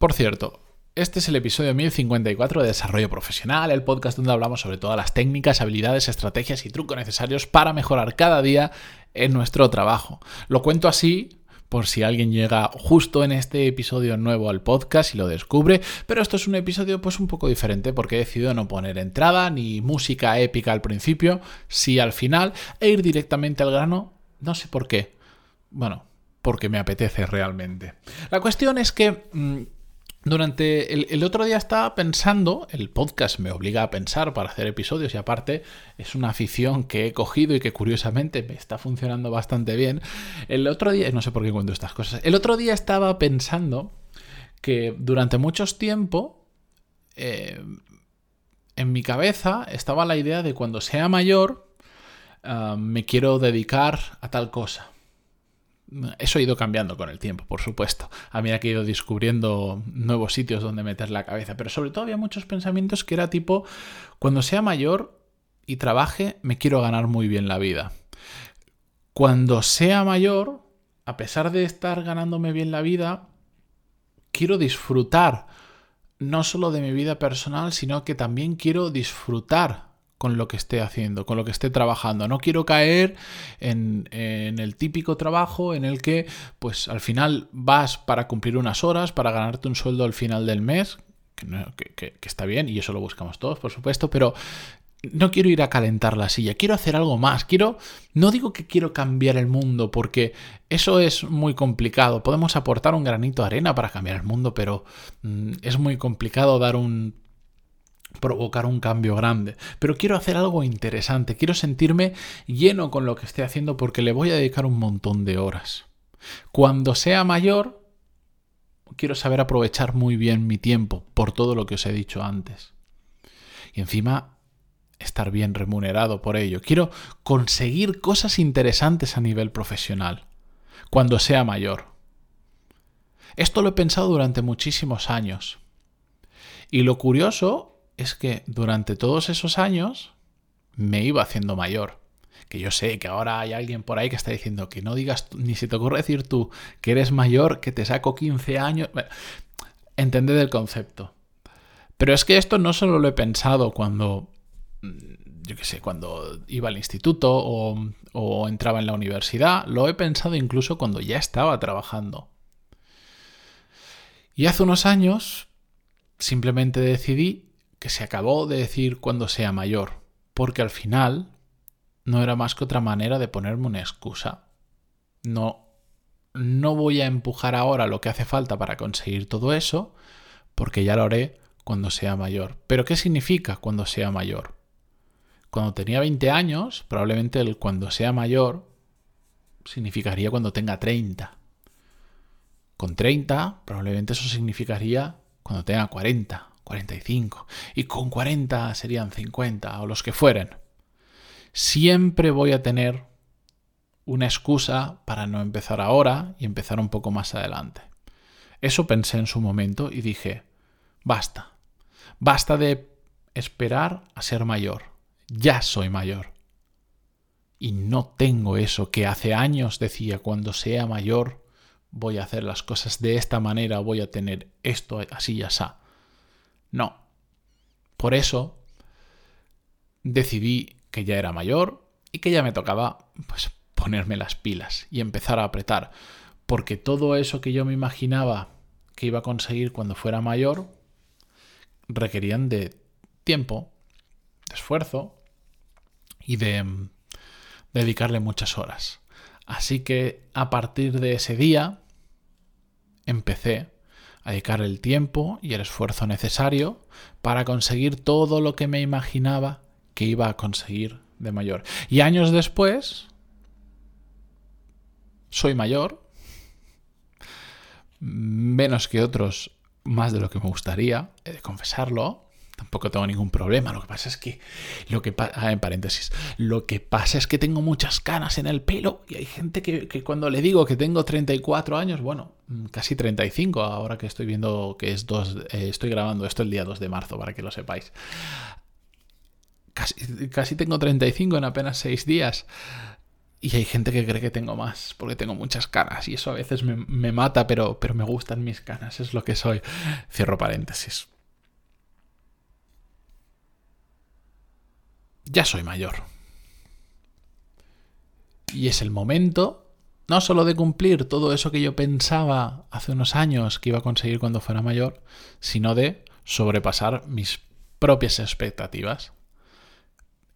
Por cierto, este es el episodio 1054 de Desarrollo Profesional, el podcast donde hablamos sobre todas las técnicas, habilidades, estrategias y trucos necesarios para mejorar cada día en nuestro trabajo. Lo cuento así por si alguien llega justo en este episodio nuevo al podcast y lo descubre, pero esto es un episodio pues un poco diferente porque he decidido no poner entrada ni música épica al principio, sí al final, e ir directamente al grano, no sé por qué. Bueno, porque me apetece realmente. La cuestión es que... Mm, durante el, otro día estaba pensando, el podcast me obliga a pensar para hacer episodios y aparte es una afición que he cogido y que curiosamente me está funcionando bastante bien. El otro día, no sé por qué cuento estas cosas, el otro día estaba pensando que durante mucho tiempo eh, en mi cabeza estaba la idea de cuando sea mayor ah, me quiero dedicar a tal cosa. Eso ha ido cambiando con el tiempo, por supuesto. A medida que he ido descubriendo nuevos sitios donde meter la cabeza. Pero sobre todo había muchos pensamientos que era tipo, cuando sea mayor y trabaje, me quiero ganar muy bien la vida. Cuando sea mayor, a pesar de estar ganándome bien la vida, quiero disfrutar no solo de mi vida personal, sino que también quiero disfrutar con lo que esté haciendo, con lo que esté trabajando. No quiero caer en, el típico trabajo en el que, pues al final vas para cumplir unas horas, para ganarte un sueldo al final del mes, que, está bien y eso lo buscamos todos, por supuesto, pero no quiero ir a calentar la silla, quiero hacer algo más, quiero, no digo que quiero cambiar el mundo, porque eso es muy complicado, podemos aportar un granito de arena para cambiar el mundo, pero mm, es muy complicado dar un provocar un cambio grande. Pero quiero hacer algo interesante, quiero sentirme lleno con lo que esté haciendo porque le voy a dedicar un montón de horas. Cuando sea mayor, quiero saber aprovechar muy bien mi tiempo por todo lo que os he dicho antes. Y encima, estar bien remunerado por ello. Quiero conseguir cosas interesantes a nivel profesional. Cuando sea mayor. Esto lo he pensado durante muchísimos años. Y lo curioso es que durante todos esos años me iba haciendo mayor. Que yo sé que ahora hay alguien por ahí que está diciendo que no digas, ni se te ocurre decir tú que eres mayor, que te saco 15 años. Entended el concepto. Pero es que esto no solo lo he pensado cuando, mm, yo qué sé, cuando iba al instituto o, o entraba en la universidad, lo he pensado incluso cuando ya estaba trabajando. Y hace unos años simplemente decidí que se acabó de decir cuando sea mayor, porque al final no era más que otra manera de ponerme una excusa. No, no voy a empujar ahora lo que hace falta para conseguir todo eso, porque ya lo haré cuando sea mayor. Pero ¿qué significa cuando sea mayor? Cuando tenía 20 años, probablemente el cuando sea mayor significaría cuando tenga 30. Con 30, probablemente eso significaría cuando tenga 40 45 y con 40 serían 50 o los que fueren. Siempre voy a tener una excusa para no empezar ahora y empezar un poco más adelante. Eso pensé en su momento y dije, basta, basta de esperar a ser mayor, ya soy mayor. Y no tengo eso que hace años decía, cuando sea mayor voy a hacer las cosas de esta manera, voy a tener esto así y así. No. Por eso decidí que ya era mayor y que ya me tocaba pues ponerme las pilas y empezar a apretar, porque todo eso que yo me imaginaba que iba a conseguir cuando fuera mayor requerían de tiempo, de esfuerzo y de mm, dedicarle muchas horas. Así que a partir de ese día empecé a dedicar el tiempo y el esfuerzo necesario para conseguir todo lo que me imaginaba que iba a conseguir de mayor. Y años después, soy mayor, menos que otros, más de lo que me gustaría, he de confesarlo, Tampoco tengo ningún problema. Lo que pasa es que. Lo que ah, en paréntesis. Lo que pasa es que tengo muchas canas en el pelo. Y hay gente que, cuando le digo que tengo 34 años, bueno, mm, casi 35, ahora que estoy viendo que es 2. Eh, estoy grabando esto el día 2 de marzo, para que lo sepáis. Casi, casi tengo 35 en apenas 6 días. Y hay gente que cree que tengo más, porque tengo muchas canas. Y eso a veces me, me mata, pero, pero me gustan mis canas, es lo que soy. Cierro paréntesis. Ya soy mayor. Y es el momento no solo de cumplir todo eso que yo pensaba hace unos años que iba a conseguir cuando fuera mayor, sino de sobrepasar mis propias expectativas.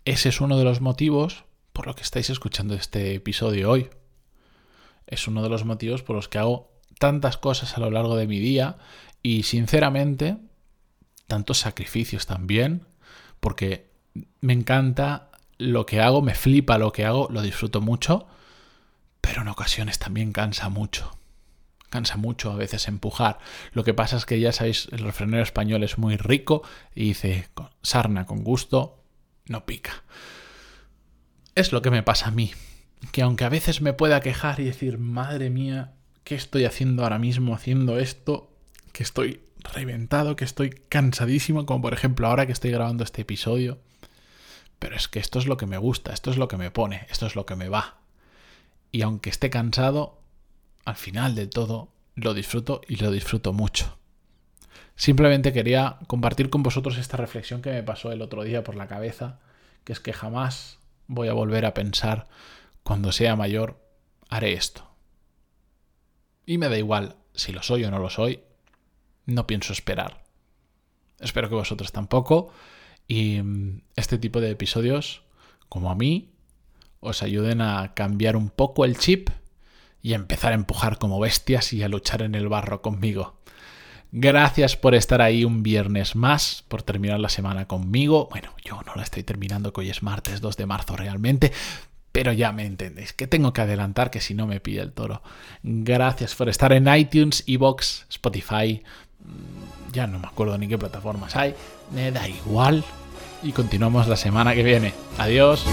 Ese es uno de los motivos por lo que estáis escuchando este episodio hoy. Es uno de los motivos por los que hago tantas cosas a lo largo de mi día y sinceramente tantos sacrificios también, porque me encanta lo que hago, me flipa lo que hago, lo disfruto mucho pero en ocasiones también cansa mucho. Cansa mucho a veces empujar. Lo que pasa es que ya sabéis, el refranero español es muy rico y dice, sarna con gusto, no pica. Es lo que me pasa a mí. Que aunque a veces me pueda quejar y decir, madre mía, ¿qué estoy haciendo ahora mismo haciendo esto? Que estoy reventado, que estoy cansadísimo, como por ejemplo ahora que estoy grabando este episodio. Pero es que esto es lo que me gusta, esto es lo que me pone, esto es lo que me va y aunque esté cansado, al final de todo lo disfruto y lo disfruto mucho. Simplemente quería compartir con vosotros esta reflexión que me pasó el otro día por la cabeza, que es que jamás voy a volver a pensar, cuando sea mayor, haré esto. Y me da igual si lo soy o no lo soy, no pienso esperar. Espero que vosotros tampoco. Y mm, este tipo de episodios, como a mí, os ayuden a cambiar un poco el chip y empezar a empujar como bestias y a luchar en el barro conmigo. Gracias por estar ahí un viernes más, por terminar la semana conmigo. Bueno, yo no la estoy terminando, que hoy es martes 2 de marzo realmente, pero ya me entendéis, que tengo que adelantar que si no me pide el toro. Gracias por estar en iTunes, Evox, Spotify, ya no me acuerdo ni qué plataformas hay, me da igual. Y continuamos la semana que viene. Adiós.